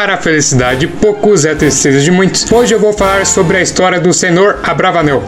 para a felicidade de poucos é a tristeza de muitos. Hoje eu vou falar sobre a história do senhor Abravanel.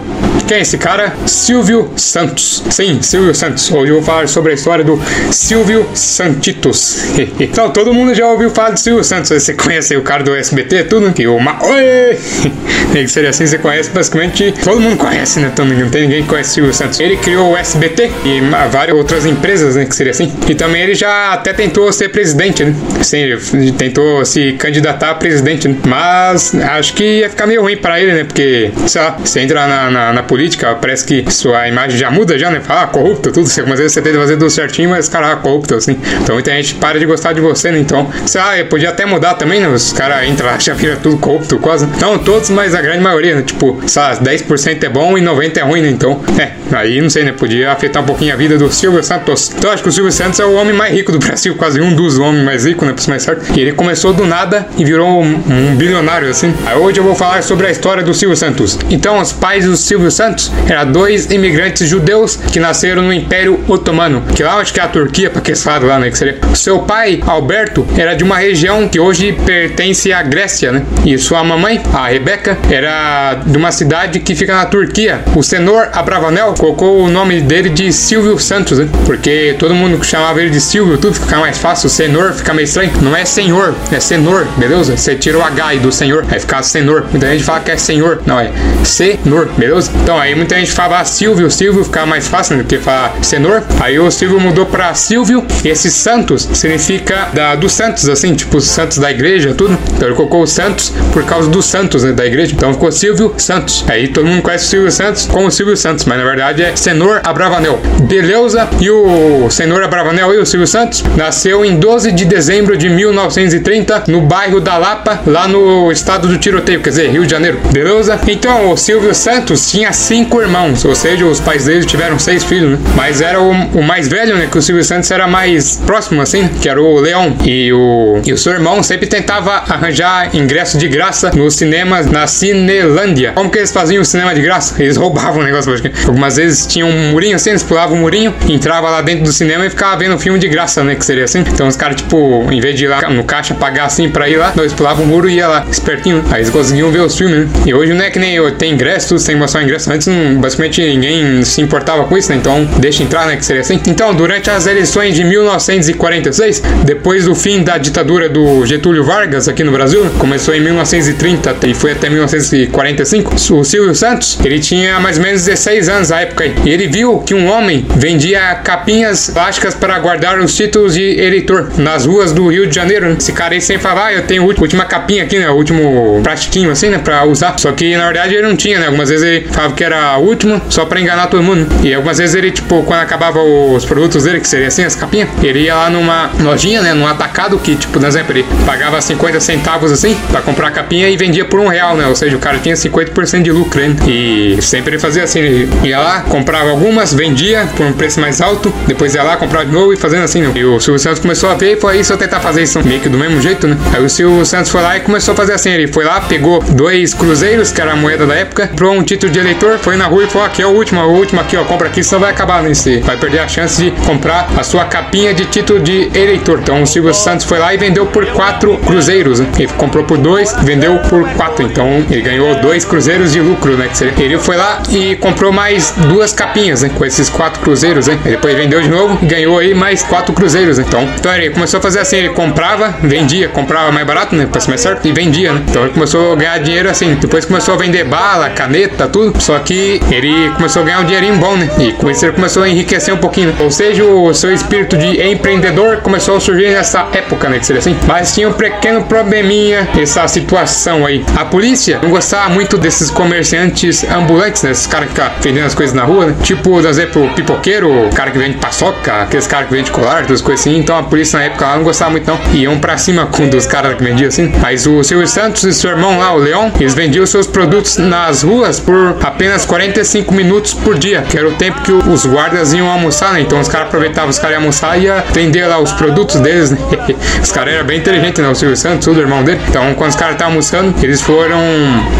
Quem é esse cara? Silvio Santos. Sim, Silvio Santos. Hoje eu vou falar sobre a história do Silvio Santitos. então, todo mundo já ouviu falar de Silvio Santos. Você conhece o cara do SBT, tudo? Que o Ma... Oi! que seria assim, você conhece basicamente. Todo mundo conhece, né? Então, não tem ninguém que conhece Silvio Santos. Ele criou o SBT e várias outras empresas, né? Que seria assim. E também ele já até tentou ser presidente, né? Sim, ele tentou se candidatar a presidente, né? Mas acho que ia ficar meio ruim para ele, né? Porque, sei lá, você entra na, na, na política, parece que sua imagem já muda já, né? Fala, ah, corrupto, tudo. Algumas vezes você tenta fazer tudo certinho, mas, cara, ah, corrupto, assim. Então muita gente para de gostar de você, né? Então, sei lá, podia até mudar também, né? Os caras entram lá, já vira tudo corrupto, quase. Não todos, mas a grande maioria, né? Tipo, sei lá, 10% é bom e 90% é ruim, né? Então, é, aí não sei, né? Podia afetar um pouquinho a vida do Silvio Santos. Então, acho que o Silvio Santos é o homem mais rico do Brasil, quase um dos homens mais ricos, né? Por mais certo. E ele começou do nada e virou um, um bilionário, assim. Aí hoje eu vou falar sobre a história do Silvio Santos. Então, os pais do Silvio Santos eram dois imigrantes judeus que nasceram no Império Otomano, que lá acho que é a Turquia, para que lado lá, né? Que seria. Seu pai, Alberto, era de uma região que hoje pertence à Grécia, né? E sua mamãe, a Rebeca, era de uma cidade que fica na Turquia. O senhor Abravanel colocou o nome dele de Silvio Santos, né? Porque todo mundo chamava ele de Silvio, tudo fica mais fácil. Senhor fica meio estranho. Não é senhor, é senhor, beleza? Você tira o H aí do senhor, aí fica senhor. Muita gente fala que é senhor, não é senhor, beleza? Então aí muita gente fala Silvio, Silvio fica mais fácil né, do que falar senhor. Aí o Silvio mudou pra Silvio e esse Santos significa da, do Santos, assim, tipo Santos da igreja, tudo. Então ele colocou o Santos por causa dos Santos né, da igreja. Então ficou Silvio Santos. Aí todo mundo conhece o Silvio Santos como Silvio Santos, mas na verdade é Senor Abravanel. Beleza? E o Senor Abravanel e o Silvio Santos nasceu em 12 de dezembro de 1930 no bairro da Lapa, lá no estado do Tiroteio, quer dizer, Rio de Janeiro. Beleza? Então o Silvio Santos tinha cinco irmãos, ou seja, os pais dele tiveram seis filhos, né? Mas era o, o mais velho, né? Que o Silvio Santos era mais próximo, assim, que era o Leão. E o, e o seu irmão sempre tentava arranjar ingresso de graça nos cinemas na Cinelândia. Como que eles faziam o cinema de graça? Eles roubavam o negócio. Algumas vezes tinha um murinho assim, eles pulavam o murinho, entrava lá dentro do cinema e ficava vendo o filme de graça, né? Que seria assim. Então os caras, tipo, em vez de ir lá no caixa pagar assim pra ir lá, eles pulavam o muro e ia lá, espertinho. Aí eles conseguiam ver os filmes, né? E hoje não é que nem eu, tem ingresso, tudo sem mostrar ingresso. Antes, não, basicamente, ninguém se importava com isso, né? Então, deixa entrar, né? Que seria assim. Então, durante as eleições de 1946, depois do fim da ditadura do Getúlio Vargas aqui no Brasil, começou em 1930 e foi até 1945, o Silvio Santos, ele tinha mais ou menos 16 anos na época. E ele viu que um homem vendia capinhas plásticas para guardar os títulos de eleitor nas ruas do Rio de Janeiro. Né? Esse cara aí sempre falava, ah, eu tenho a última capinha aqui, né? O último plastiquinho assim, né? Pra usar. Só que na verdade ele não tinha, né? Algumas vezes ele falava que era a última, só pra enganar todo mundo. E algumas vezes ele, tipo, quando acabava os produtos dele, que seria assim, as capinhas, ele ia lá numa lojinha, né? Num atacado que, tipo, por exemplo, ele pagava 50 centavos assim pra comprar a capinha e vendia por um real, né? Ou seja, o cara tinha 50% de lucro, hein? E sempre ele fazia assim, ele ia lá, comprava algumas, vendia por um preço mais alto, depois ia lá, comprava de novo e fazendo assim, né? E o Silvio Santos começou a ver e foi isso eu tentar fazer isso meio que do mesmo jeito, né? Aí o Silvio Santos foi lá e começou a fazer assim, ele foi lá, pegou dois cruzeiros, que era a moeda da época, comprou um título de eleitor, foi na rua e falou, aqui é o último, o último aqui, ó, compra aqui, senão vai acabar nesse, vai perder a chance de comprar a sua capinha de título de eleitor. Então o Silvio Santos foi lá e vendeu por quatro cruzeiros, né? Ele comprou por dois, vendeu por quatro, então ele ganhou dois cruzeiros de lucro, né? Ele foi lá e comprou mais duas capinhas, né? Com esses quatro cruzeiros, né? depois vendeu de novo ganhou aí mais quatro cruzeiros, né? Então, então ele começou a fazer assim, ele comprava, vendia, comprava mais barato, né? Pra ser mais certo, e vendia, né? Então ele começou a ganhar dinheiro assim. Depois começou a vender bala, caneta, tudo. Só que ele começou a ganhar um dinheirinho bom, né? E com isso ele começou a enriquecer um pouquinho. Né? Ou seja, o seu espírito de empreendedor começou a surgir nessa época, né? Que seria assim. Mas tinha um pequeno probleminha essa situação aí. A polícia não gostava muito desses comerciantes ambulantes, né? Esses caras que ficam vendendo as coisas na rua, né? Tipo, por exemplo, pipoqueiro, cara que vende paçoca, aqueles caras que vendem colar, todas coisas assim. Então a polícia na época lá não gostava muito, não. Iam pra cima com um dos caras que vendiam assim. Mas o Silvio Santos e seu irmão lá, o Leão, eles vendiam seus produtos nas ruas por apenas 45 minutos por dia, que era o tempo que os guardas iam almoçar, né? Então os caras aproveitavam, os caras iam almoçar e ia vender lá os produtos deles, né? os caras eram bem inteligentes, né? O Silvio Santos, o irmão dele. Então, quando os caras estavam almoçando, eles foram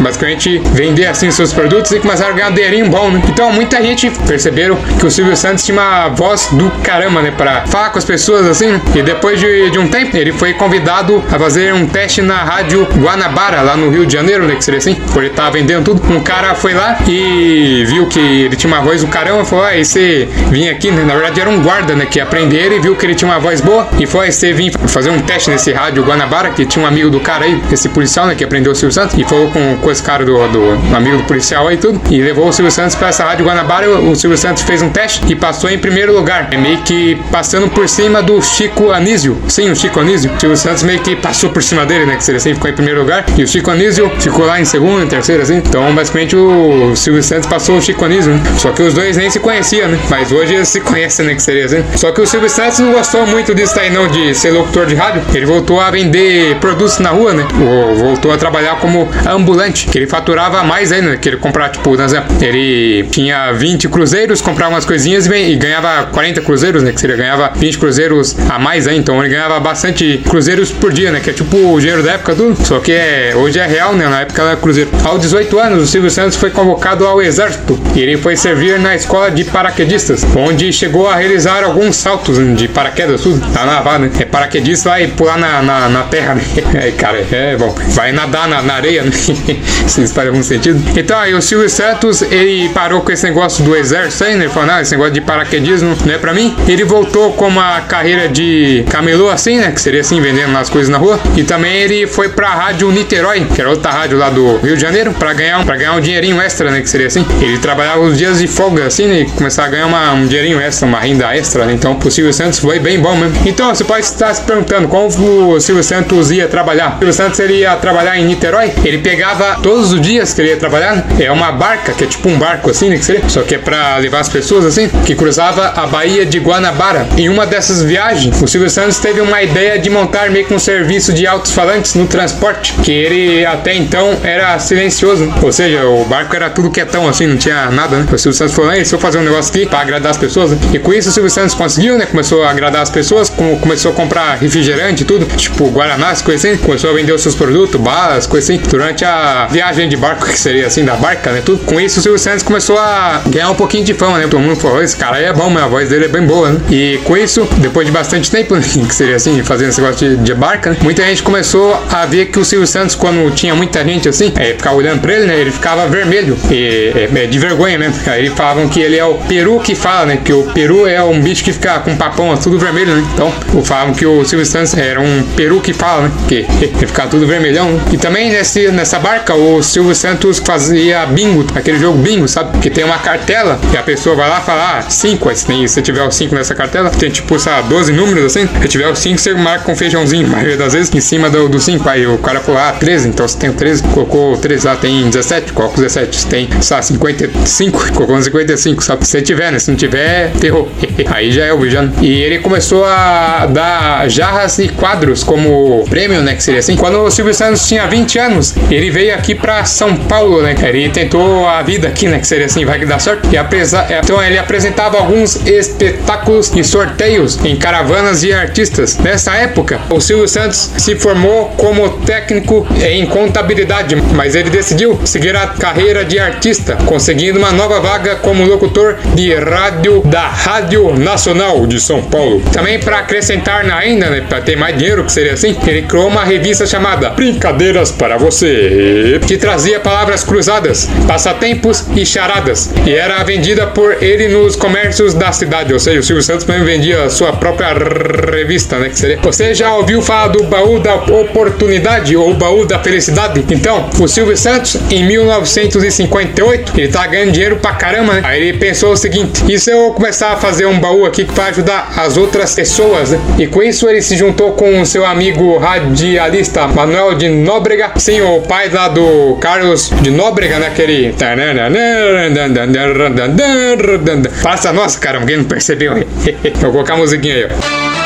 basicamente vender assim seus produtos e começaram a ganhar um dinheirinho bom, né? Então, muita gente perceberam que o Silvio Santos tinha uma voz do caramba, né? Pra falar com as pessoas assim, né? E depois de, de um tempo, ele foi convidado a fazer um teste na rádio Guanabara, lá no Rio de Janeiro, né? Que seria assim, por ele tava vendendo tudo. Um cara foi lá e viu que ele tinha uma voz do caramba, falou: Ah, você vinha aqui, né? Na verdade era um guarda, né? Que ia aprender e viu que ele tinha uma voz boa e foi: Você vir fazer um teste nesse rádio Guanabara, que tinha um amigo do cara aí, esse policial, né? Que aprendeu o Silvio Santos e falou com, com esse cara do, do amigo do policial aí tudo. E levou o Silvio Santos pra essa rádio Guanabara. O, o Silvio Santos fez um teste e passou em primeiro lugar. É meio que passando por cima do Chico Anísio. Sim, o Chico Anísio. O Silvio Santos meio que passou por cima dele, né? Que seria assim, ficou em primeiro lugar. E o Chico Anísio ficou lá em segundo, em terceiro, assim. Então, basicamente, o Silvio Santos passou o Chico Anísio, né? Só que os dois nem se conheciam, né? Mas hoje eles se conhecem, né? Que seria assim. Só que o Silvio Santos não gostou muito disso aí, não, de ser locutor de rádio. Ele voltou a vender produtos na rua, né? Ou voltou a trabalhar como ambulante, que ele faturava mais ainda, né? que ele comprava, tipo, por exemplo, ele tinha 20 cruzeiros, comprava umas coisinhas e ganhava 40 cruzeiros, né? Que seria ganhava 20 cruzeiros a mais aí, então ele ganhava bastante cruzeiros por dia, né? Que é tipo o dinheiro da época, tudo. Só que é, hoje é real, né? Na época era cruzeiro. Aos 18 anos, o Silvio Santos foi convocado ao exército e ele foi servir na escola de paraquedistas, onde chegou a realizar alguns saltos de paraquedas, tudo. Tá na né? É paraquedista vai pular na, na, na terra, né? É, cara, é bom. Vai nadar na, na areia, né? Se isso faz algum sentido. Então aí o Silvio Santos, ele parou com esse negócio do exército aí, né? Ele falou, não, esse negócio de paraquedismo não é pra mim. Ele voltou com uma carreira de camelô assim, né? Que seria assim, vendendo as coisas na rua. E também ele foi pra rádio Niterói, que era outra rádio lá do Rio de Janeiro, pra ganhar, pra ganhar um dinheirinho extra, né? Que seria assim. Ele trabalhava os dias de folga assim, né? E começar a ganhar uma, um dinheirinho extra, uma renda extra, né? Então o Silvio Santos foi bem bom mesmo. Então você pode estar se perguntando como o Silvio Santos ia trabalhar. O Silvio Santos ele ia trabalhar em Niterói, ele pegava todos os dias que ele ia trabalhar, é uma barca, que é tipo um barco assim, né? Que seria, só que é pra levar as pessoas assim, que cruzava a Baía de Guanabara. Em uma dessas viagens, o Silvio Santos teve uma ideia de montar meio que um serviço de altos falantes no transporte, que ele até então era silencioso, ou seja, o barco era tudo quietão assim, não tinha nada, né? O Silvio Santos falou, deixa eu fazer um negócio aqui pra agradar as pessoas, né? E com isso o Silvio Santos conseguiu, né? Começou a agradar as pessoas, começou a comprar refrigerante e tudo, tipo Guaraná, coisas assim, começou a vender os seus produtos, balas, coisas assim, durante a viagem de barco, que seria assim, da barca, né? Tudo. Com isso o Silvio Santos começou a ganhar um pouquinho de fama, né? Todo mundo falou, esse cara aí é bom, mas a voz dele é bem boa, né? E com isso, depois de bastante tempo, né? que seria assim, fazendo esse negócio de, de barca, né? muita gente começou a ver que o Silvio Santos, quando tinha muita gente assim, é, ficava olhando pra ele, né? Ele ficava vermelho, e, é, é, de vergonha mesmo. Aí falavam que ele é o peru que fala, né? Que o peru é um bicho que fica com papão tudo vermelho, né? Então, falavam que o Silvio Santos era um peru que fala, né? Que ficava tudo vermelhão. Né? E também nesse, nessa barca, o Silvio Santos fazia bingo, aquele jogo bingo, sabe? Que tem uma cartela e a pessoa vai lá e fala, ah, cinco, se, se tiver os cinco nessa cartela, tem tipo, sabe, 12 números assim. Se tiver os cinco, você marca com feijãozinho, a maioria das vezes, em cima do 5. Aí o cara falou, ah, 13, então você tem 13, colocou 13 lá, tem 17, coloca 17. Se tem, sabe, 55, colocou 55, sabe? Se tiver, né? Se não tiver, ferrou. Aí já é o Bijano. E ele começou a dar jarras e quadros como prêmio, né? Que seria assim. Quando o Silvio Santos tinha 20 anos, ele veio aqui pra São Paulo, né? Ele tentou a vida aqui, né? Que seria assim, vai que dá sorte. E apesar, então ele apresentava alguns espetáculos e sorteios em caravanas de artistas. Nessa época, o Silvio Santos se formou como técnico em contabilidade, mas ele decidiu seguir a carreira de artista, conseguindo uma nova vaga como locutor de rádio da Rádio Nacional de São Paulo. Também para acrescentar ainda, né, para ter mais dinheiro, que seria assim, ele criou uma revista chamada Brincadeiras para Você, que trazia palavras cruzadas, passatempos e charadas, e era vendida por ele nos comércios da cidade, ou seja, o Silvio Santos também vendia a sua própria revista, né, que seria. Você já ouviu falar do baú da oportunidade ou baú da felicidade? Então, o Silvio Santos, em 1958, ele tá ganhando dinheiro pra caramba, né? Aí ele pensou o seguinte: e se eu começar a fazer um baú aqui que vai ajudar as outras pessoas, né? E com isso ele se juntou com o seu amigo radialista Manuel de Nóbrega, sim, o pai lá do Carlos de Nóbrega, né? Aquele. Passa, nossa, cara, alguém não percebeu. Vou colocar a musiquinha aí, ó.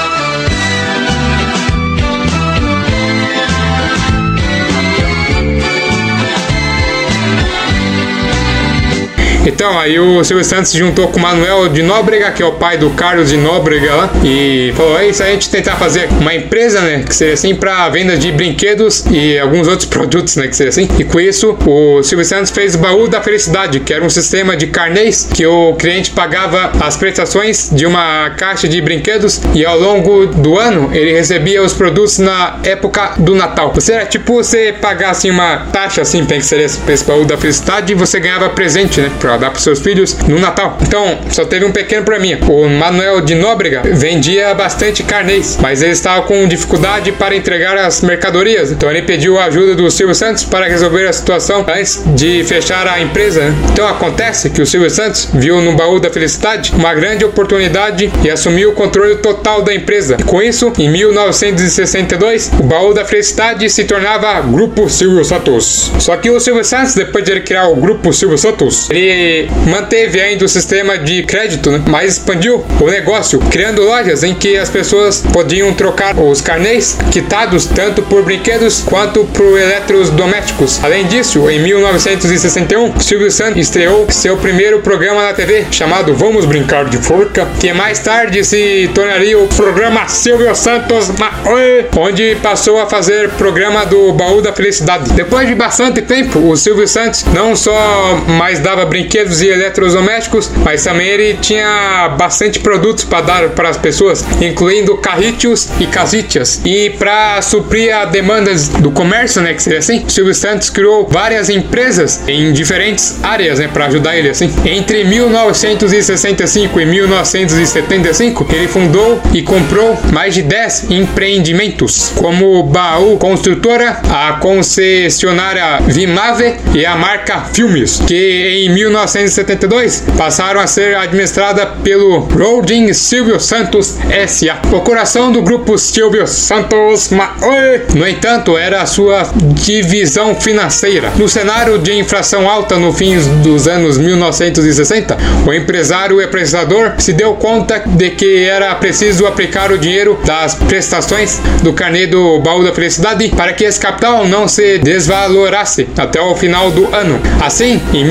Então, aí o Silvio Santos se juntou com o Manuel de Nóbrega, que é o pai do Carlos de Nóbrega lá, e falou: é isso a gente tentar fazer uma empresa, né, que seria assim para venda de brinquedos e alguns outros produtos, né, que seria assim. E com isso, o Silvio Santos fez o Baú da Felicidade, que era um sistema de carnês que o cliente pagava as prestações de uma caixa de brinquedos e ao longo do ano ele recebia os produtos na época do Natal. Você era tipo você pagar assim uma taxa assim, tem que ser esse, baú da felicidade e você ganhava presente, né, para dar para seus filhos no Natal. Então, só teve um pequeno probleminha. O Manuel de Nóbrega vendia bastante carnês, mas ele estava com dificuldade para entregar as mercadorias. Então ele pediu a ajuda do Silvio Santos para resolver a situação antes de fechar a empresa. Né? Então acontece que o Silvio Santos viu no baú da felicidade uma grande oportunidade e assumiu o controle total da empresa. E com isso, em 1962, o baú da felicidade se tornava Grupo Silvio Santos. Só que o Silvio Santos, depois de ele criar o Grupo Silvio Santos, ele manteve ainda o sistema de crédito, né? mas expandiu o negócio, criando lojas em que as pessoas podiam trocar os carnês quitados tanto por brinquedos quanto por eletrodomésticos. Além disso, em 1961, Silvio Santos estreou seu primeiro programa na TV chamado Vamos Brincar de Forca, que mais tarde se tornaria o programa Silvio Santos Maoi, onde passou a fazer programa do Baú da Felicidade. Depois de bastante tempo, o Silvio Santos não só mais dava brinquedos e eletrodomésticos, mas também ele tinha bastante produtos para dar para as pessoas, incluindo carrítios e casítias. E para suprir a demandas do comércio, né, que seria assim, Silvio Santos criou várias empresas em diferentes áreas, né, para ajudar ele assim. Entre 1965 e 1975, ele fundou e comprou mais de 10 empreendimentos, como Baú Construtora, a concessionária Vimave e a marca Filmes, que em 1972 passaram a ser administrada pelo Rodin Silvio Santos S.A. O coração do grupo Silvio Santos Maoi, no entanto, era a sua divisão financeira. No cenário de inflação alta no fim dos anos 1960, o empresário e prestador se deu conta de que era preciso aplicar o dinheiro das prestações do carnê do baú da felicidade para que esse capital não se desvalorasse até o final do ano. Assim, em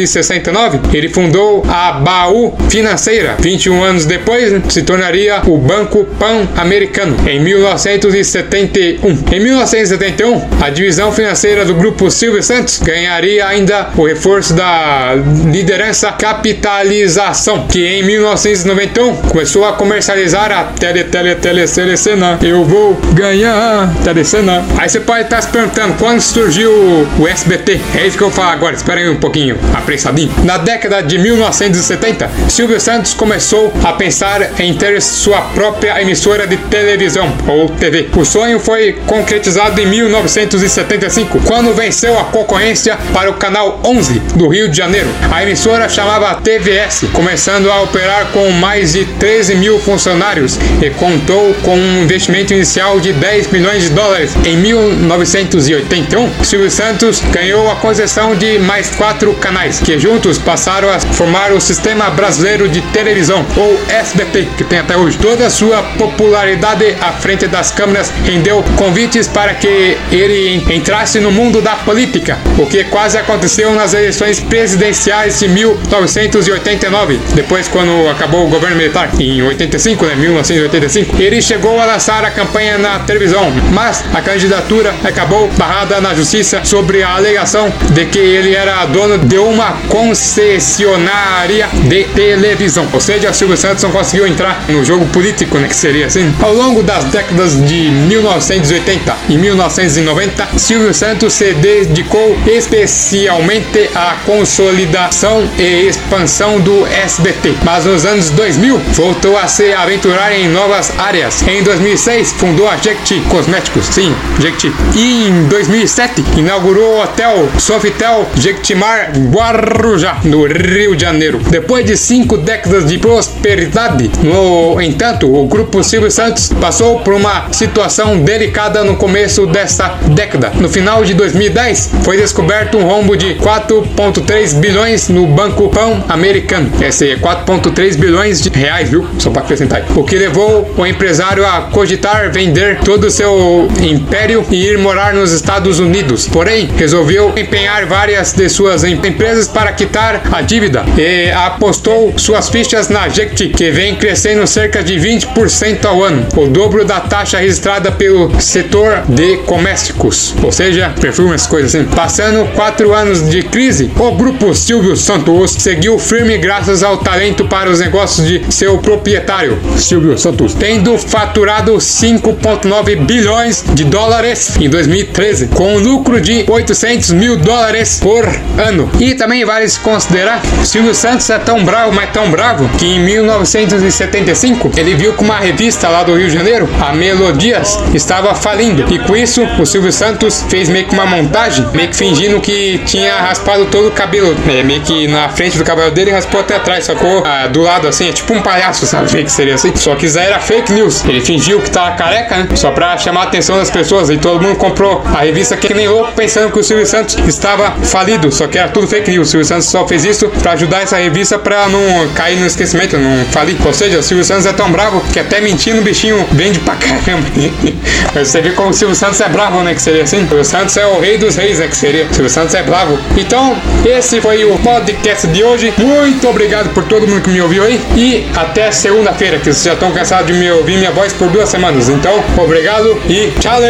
1969, ele fundou a Baú Financeira. 21 anos depois, se tornaria o Banco Pan-Americano em 1971. Em 1971, a divisão financeira do grupo Silvio Santos ganharia ainda o reforço da liderança capitalização, que em 1991 começou a comercializar a tele tele tele telecena. Eu vou ganhar telecena. Aí você pode estar se perguntando quando surgiu o SBT. É isso que eu vou falar agora. Espera aí um pouquinho, apressadinho. Na década de 1970, Silvio Santos começou a pensar em ter sua própria emissora de televisão ou TV. O sonho foi concretizado em 1975, quando venceu a concorrência para o canal 11 do Rio de Janeiro. A emissora chamava TVS, começando a operar com mais de 13 mil funcionários e contou com um investimento inicial de 10 milhões de dólares. Em 1981, Silvio Santos ganhou a concessão de mais quatro canais, que juntos passaram a formar o Sistema Brasileiro de Televisão, ou SBT, que tem até hoje. Toda a sua popularidade à frente das câmeras rendeu convites para que ele entrasse no mundo da política, o que quase aconteceu nas eleições presidenciais de 1989, depois quando acabou o governo militar, em 85, né, 1985. Ele chegou a lançar a campanha na televisão, mas a candidatura acabou barrada na justiça sobre a alegação de que ele era dono de uma concessionária de televisão. Ou seja, Silvio Santos não conseguiu entrar no jogo político, né, que seria assim. Ao longo das décadas de 1980 e 1990, Silvio Santos se dedicou especialmente à consolidação e expansão do SBT. Mas nos anos 2000, voltou a se aventurar em novas áreas. Em 2006, fundou a Jequiti Cosméticos, sim, Jequiti. E em 2007, inaugurou o hotel Sofitel Jequitimar Guarujá, no Rio de Janeiro. Depois de cinco décadas de prosperidade, no entanto, o grupo Silvio Santos passou por uma situação delicada no começo dessa década. No final de 2010, foi descoberto um rombo de 4,3 bilhões no Banco Pão Americano. Esse é 4,3 bilhões de reais, viu? Só para acrescentar. O que levou o empresário a cogitar vender todo o seu império e ir morar nos Estados Unidos. Porém, resolveu empenhar várias de suas empresas para quitar a dívida e apostou suas fichas na Jequiti, que vem crescendo cerca de 20% ao ano, o dobro da taxa registrada pelo setor de comércios, ou seja, perfumes, coisas assim. Passando quatro anos de crise, o grupo Silvio Santos seguiu firme graças ao talento para os negócios de seu proprietário, Silvio Santos, tendo faturado 5,9 bilhões de dólares em 2013, com um lucro de 800 mil dólares por ano. E também vale se considerar, Silvio Santos é tão bravo, mas tão bravo, que em 1975 ele viu que uma revista lá do Rio de Janeiro, a Melodias, estava falindo. E com isso, o Silvio Santos fez meio que uma montagem, meio que fingindo que tinha raspado todo o cabelo. É, meio que na frente do cabelo dele raspou até atrás, sacou? Ah, do lado assim, é tipo um palhaço, sabe? Que seria assim. Só que isso era fake news. Ele fingiu que tava careca, né? Só pra chamar a atenção das pessoas. E todo mundo comprou a revista que nem louco, pensando que o Silvio Santos estava falido. Só que era tudo fake news. O Silvio Santos só fez isso pra ajudar essa revista pra não cair no esquecimento, não falir. Ou seja, o Silvio Santos é tão bravo que até mentindo o bichinho vende pra caramba. Você vê como o Silvio Santos é bravo, né? Que seria assim. O Silvio Santos é o rei dos reis, né? Que seria. O Silvio Santos é bravo. Então, esse foi o podcast de hoje. Muito obrigado por todo mundo que me ouviu aí. E até segunda-feira, que vocês já estão cansados de me ouvir minha voz por duas semanas. Então, obrigado e tchau!